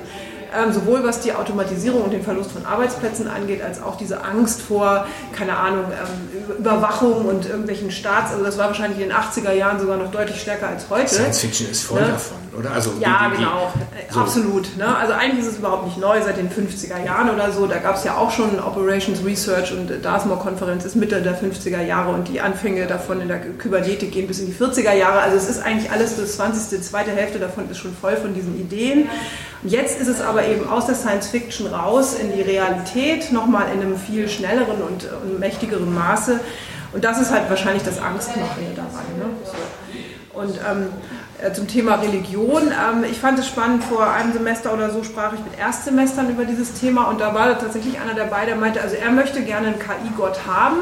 ähm, sowohl was die Automatisierung und den Verlust von Arbeitsplätzen angeht, als auch diese Angst vor, keine Ahnung, ähm, Überwachung und irgendwelchen Staats, also das war wahrscheinlich in den 80er Jahren sogar noch deutlich stärker als heute. Science Fiction ist voll ne? davon, oder? Also ja, die, die, genau, so. absolut. Ne? Also eigentlich ist es überhaupt nicht neu, seit den 50er Jahren oder so, da gab es ja auch schon Operations Research und Dartmouth-Konferenz ist Mitte der 50er Jahre und die Anfänge davon in der Kybernetik gehen bis in die 40er Jahre, also es ist eigentlich alles, das 20. zweite Hälfte davon ist schon voll von diesen Ideen. Jetzt ist es aber eben aus der Science Fiction raus in die Realität, nochmal in einem viel schnelleren und, und mächtigeren Maße. Und das ist halt wahrscheinlich das Angstmachende dabei. Ne? Und ähm, äh, zum Thema Religion. Ähm, ich fand es spannend, vor einem Semester oder so sprach ich mit Erstsemestern über dieses Thema und da war tatsächlich einer dabei, der meinte, also er möchte gerne einen KI-Gott haben,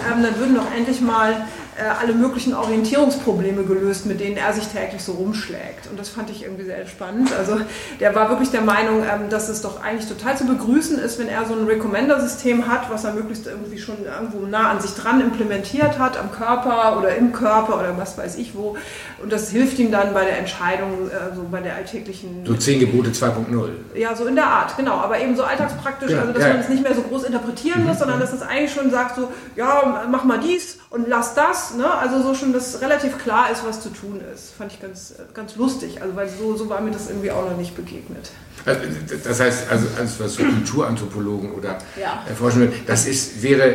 ähm, dann würden doch endlich mal äh, alle möglichen Orientierungsprobleme gelöst, mit denen er sich täglich so rumschlägt. Und das fand ich irgendwie sehr spannend. Also der war wirklich der Meinung, ähm, dass es doch eigentlich total zu begrüßen ist, wenn er so ein Recommender-System hat, was er möglichst irgendwie schon irgendwo nah an sich dran implementiert hat, am Körper oder im Körper oder was weiß ich wo. Und das hilft ihm dann bei der Entscheidung, äh, so bei der alltäglichen... So zehn Gebote 2.0. Ja, so in der Art, genau. Aber eben so alltagspraktisch, genau. also dass ja. man es nicht mehr so groß interpretieren muss, sondern dass es eigentlich schon sagt so, ja, mach mal dies und lass das. Ne? Also so schon, dass relativ klar ist, was zu tun ist. Fand ich ganz, ganz lustig, also weil so, so war mir das irgendwie auch noch nicht begegnet. Also, das heißt, also, also was so Kulturanthropologen oder ja. Forschende, das ist, wäre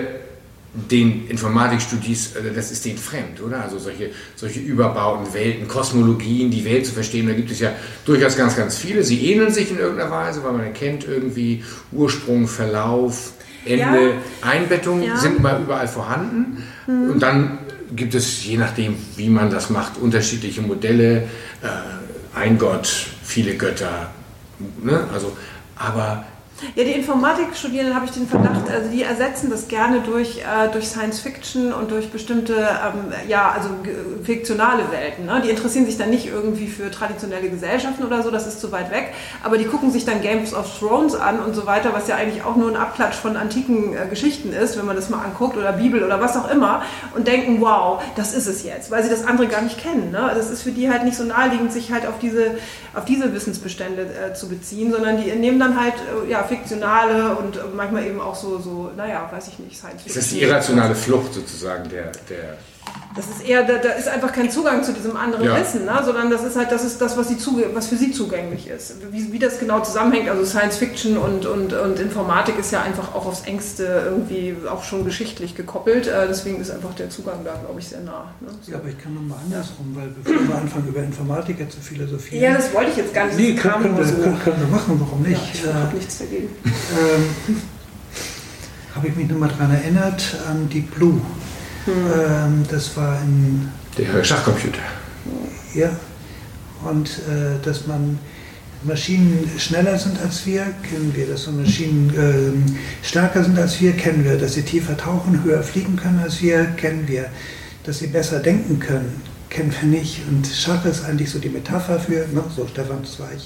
den Informatikstudis, äh, das ist denen fremd, oder? Also solche, solche überbauten Welten, Kosmologien, die Welt zu verstehen, da gibt es ja durchaus ganz, ganz viele. Sie ähneln sich in irgendeiner Weise, weil man erkennt irgendwie Ursprung, Verlauf, Ende, Ja. Einbettungen Ja. sind immer überall vorhanden. Und dann gibt es, je nachdem, wie man das macht, unterschiedliche Modelle. Äh, ein Gott, viele Götter. Ne? Also, aber Ja, die Informatikstudierenden habe ich den Verdacht, also die ersetzen das gerne durch, äh, durch Science Fiction und durch bestimmte, ähm, ja, also fiktionale Welten. Ne? Die interessieren sich dann nicht irgendwie für traditionelle Gesellschaften oder so, das ist zu weit weg, aber die gucken sich dann Games of Thrones an und so weiter, was ja eigentlich auch nur ein Abklatsch von antiken äh, Geschichten ist, wenn man das mal anguckt, oder Bibel oder was auch immer, und denken, wow, das ist es jetzt, weil sie das andere gar nicht kennen. Ne? Das ist für die halt nicht so naheliegend, sich halt auf diese, auf diese Wissensbestände äh, zu beziehen, sondern die nehmen dann halt äh, ja, fiktionale und manchmal eben auch so, so, naja, weiß ich nicht, Science ist Fiction. das die irrationale Flucht sozusagen der, der Das ist eher, da, da ist einfach kein Zugang zu diesem anderen Ja. Wissen, ne? sondern das ist halt das, ist das was, sie zuge was für sie zugänglich ist. Wie, wie das genau zusammenhängt, also Science Fiction und, und, und Informatik ist ja einfach auch aufs engste irgendwie auch schon geschichtlich gekoppelt. Äh, deswegen ist einfach der Zugang da, glaube ich, sehr nah. Ne? So. Ja, aber ich kann nochmal andersrum, weil bevor wir anfangen, über Informatiker zu philosophieren. Ja, das wollte ich jetzt gar nicht. nee, können, können, wir, so. können, können wir machen, warum Ja, nicht? ich äh, habe nichts dagegen. ähm, habe ich mich nochmal daran erinnert an die Blue. Ähm, das war in der Schachcomputer. Ja, und äh, dass man Maschinen schneller sind als wir, kennen wir. Dass so Maschinen ähm, stärker sind als wir, kennen wir. Dass sie tiefer tauchen, höher fliegen können als wir, kennen wir. Dass sie besser denken können, kennen wir nicht. Und Schach ist eigentlich so die Metapher für, ne, so Stefan Zweig,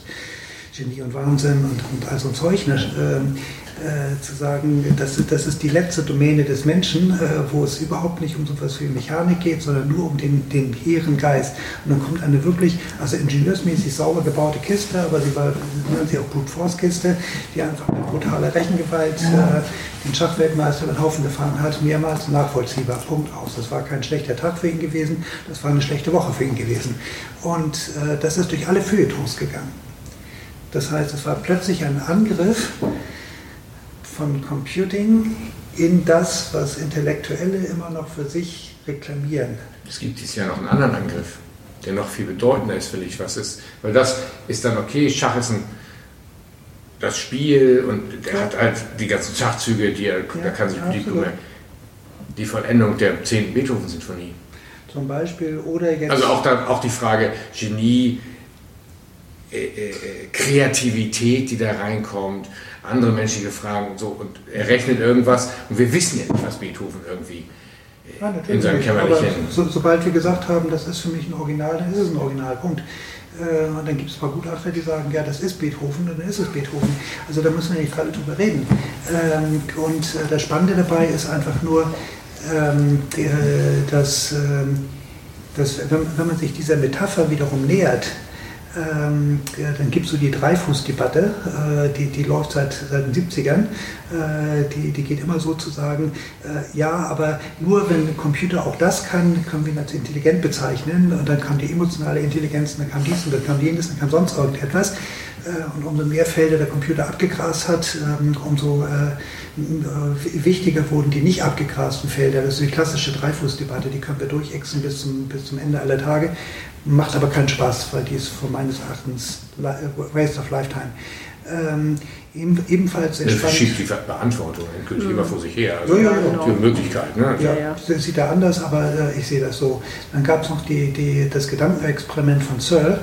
Genie und Wahnsinn und, und all so ein Zeug, ne, ähm, äh, zu sagen, das, das ist die letzte Domäne des Menschen, äh, wo es überhaupt nicht um so etwas wie Mechanik geht, sondern nur um den, den hehren Geist. Und dann kommt eine wirklich, also ingenieursmäßig sauber gebaute Kiste, aber sie war, nennen sie auch Brute Force Kiste, die einfach mit brutaler Rechengewalt äh, den Schachweltmeister über den Haufen gefahren hat, mehrmals nachvollziehbar. Punkt aus. Das war kein schlechter Tag für ihn gewesen, das war eine schlechte Woche für ihn gewesen. Und äh, das ist durch alle Feuilletons gegangen. Das heißt, es war plötzlich ein Angriff von Computing in das, was Intellektuelle immer noch für sich reklamieren. Es gibt dieses Jahr noch einen anderen Angriff, der noch viel bedeutender ist, finde ich, was ist. Weil das ist dann okay, Schach ist ein, das Spiel und der hat halt die ganzen Schachzüge, die er, da kann sich absolut. merken. Die Vollendung der 10. Beethoven-Sinfonie. Zum Beispiel, oder jetzt. Also auch, dann, auch die Frage Genie, Kreativität, die da reinkommt, andere menschliche Fragen und so. Und er rechnet irgendwas und wir wissen ja nicht, was Beethoven irgendwie Ja, äh, natürlich in seinem Kämmerchen. so, sobald wir gesagt haben, das ist für mich ein Original, dann ist es ein Originalpunkt. Äh, und dann gibt es ein paar Gutachter, die sagen, ja, das ist Beethoven, und dann ist es Beethoven. Also da müssen wir nicht gerade drüber reden. Ähm, und äh, das Spannende dabei ist einfach nur, ähm, äh, dass, ähm, dass wenn, wenn man sich dieser Metapher wiederum nähert, ähm, dann gibt es so die Dreifußdebatte, äh, die, die läuft seit, seit den 70ern. Äh, die, die geht immer so zu sagen, äh, ja, aber nur wenn ein Computer auch das kann, können wir ihn als intelligent bezeichnen. Und dann kam die emotionale Intelligenz, dann kam dies und dann kam jenes, dann kam sonst irgendetwas. Äh, und umso mehr Felder der Computer abgegrast hat, ähm, umso äh, wichtiger wurden die nicht abgegrasten Felder. Das ist die klassische Dreifußdebatte, die können wir durchexen bis zum, bis zum Ende aller Tage. Macht aber keinen Spaß, weil die ist von meines Erachtens äh, Waste of Lifetime. Ähm, eben, ebenfalls sehr Das spannend. schiebt die Beantwortung endgültig immer vor sich her. Also Ja, ja, genau. die Möglichkeit. Ne? Ja, Ja, sieht er anders, aber äh, ich sehe das so. Dann gab es noch die, die, das Gedankenexperiment von Searle.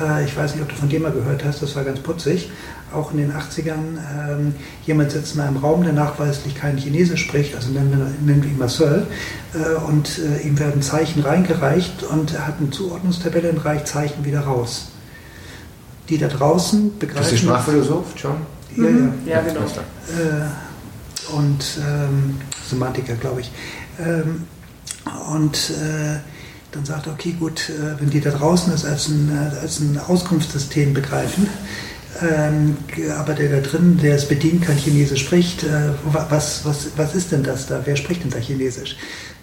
Äh, ich weiß nicht, ob du von dem mal gehört hast, das war ganz putzig. Auch in den 80ern, ähm, jemand sitzt in einem Raum, der nachweislich kein Chinesisch spricht, also nennen wir, nennen wir ihn mal Searle, äh, und äh, ihm werden Zeichen reingereicht und er hat eine Zuordnungstabelle und reicht Zeichen wieder raus. Die da draußen begreifen... Bist du Sprachphilosoph, John? Ja, ja. Ja, genau. Äh, und ähm, Semantiker, glaube ich. Ähm, und äh, dann sagt er, okay, gut, äh, wenn die da draußen das als ein, äh, als ein Auskunftssystem begreifen, aber der da drin, der es bedient, kein Chinesisch spricht, äh, wa- was, was, was ist denn das da? Wer spricht denn da Chinesisch?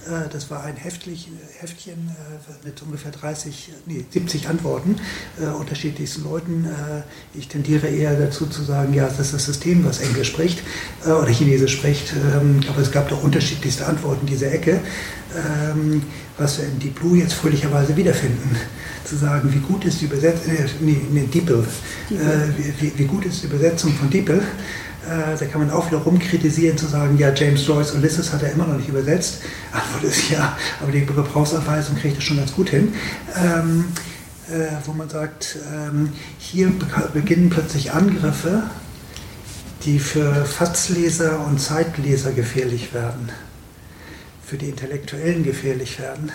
Äh, das war ein Heftlich, Heftchen äh, mit ungefähr 30, nee, 70 Antworten äh, unterschiedlichsten Leuten. Äh, ich tendiere eher dazu zu sagen, ja, das ist das System, was Englisch spricht äh, oder Chinesisch spricht. Ähm, aber es gab doch unterschiedlichste Antworten in dieser Ecke, ähm, was wir in Deep Blue jetzt fröhlicherweise wiederfinden. Zu sagen, wie gut ist die Übersetzung, äh, nee, nee, DeepL, äh, wie, wie, wie gut ist die Übersetzung von DeepL Äh, da kann man auch wieder rumkritisieren, zu sagen, ja, James Joyce Ulysses hat er immer noch nicht übersetzt. Antwort ist ja, aber die Gebrauchsanweisung kriegt er schon ganz gut hin. Ähm, äh, wo man sagt, ähm, hier beginnen plötzlich Angriffe, die für Fatzleser und Zeitleser gefährlich werden, für die Intellektuellen gefährlich werden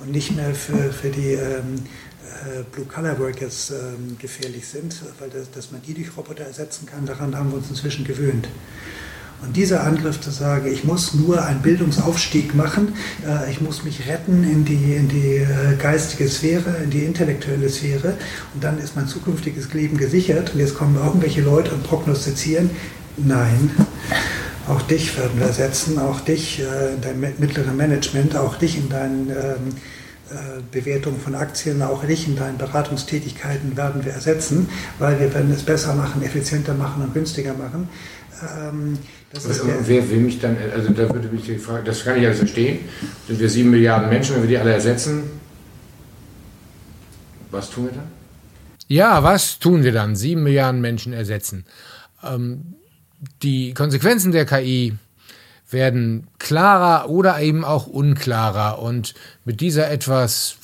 und nicht mehr für, für die ähm, äh, Blue-Collar-Workers ähm, gefährlich sind, weil das, dass man die durch Roboter ersetzen kann, daran haben wir uns inzwischen gewöhnt. Und dieser Angriff zu sagen, ich muss nur einen Bildungsaufstieg machen, äh, ich muss mich retten in die, in die äh, geistige Sphäre, in die intellektuelle Sphäre und dann ist mein zukünftiges Leben gesichert und jetzt kommen irgendwelche Leute und prognostizieren, nein, auch dich werden wir ersetzen, auch dich in deinem mittleren Management, auch dich in deinen ähm, Bewertung von Aktien, auch dich in deinen Beratungstätigkeiten werden wir ersetzen, weil wir werden es besser machen, effizienter machen und günstiger machen. Ähm, wer will mich dann, also da würde mich die Frage, das kann ich alles verstehen, sind wir sieben Milliarden Menschen, wenn wir die alle ersetzen, was tun wir dann? Ja, was tun wir dann? Sieben Milliarden Menschen ersetzen. Ähm, die Konsequenzen der KI werden klarer oder eben auch unklarer. Und mit dieser etwas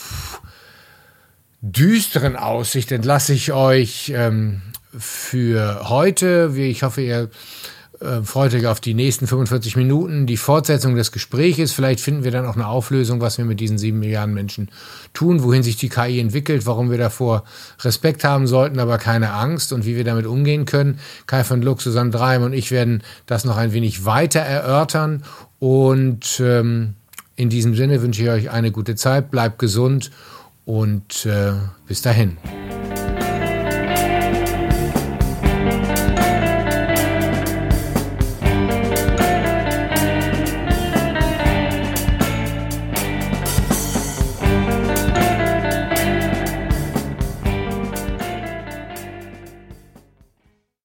düsteren Aussicht entlasse ich euch ähm, für heute. Ich hoffe, ihr äh, freut euch auf die nächsten 45 Minuten, die Fortsetzung des Gespräches. Vielleicht finden wir dann auch eine Auflösung, was wir mit diesen sieben Milliarden Menschen tun, wohin sich die KI entwickelt, warum wir davor Respekt haben sollten, aber keine Angst und wie wir damit umgehen können. Kai von Lux, Susanne Dreim und ich werden das noch ein wenig weiter erörtern. Und ähm, in diesem Sinne wünsche ich euch eine gute Zeit, bleibt gesund und äh, bis dahin.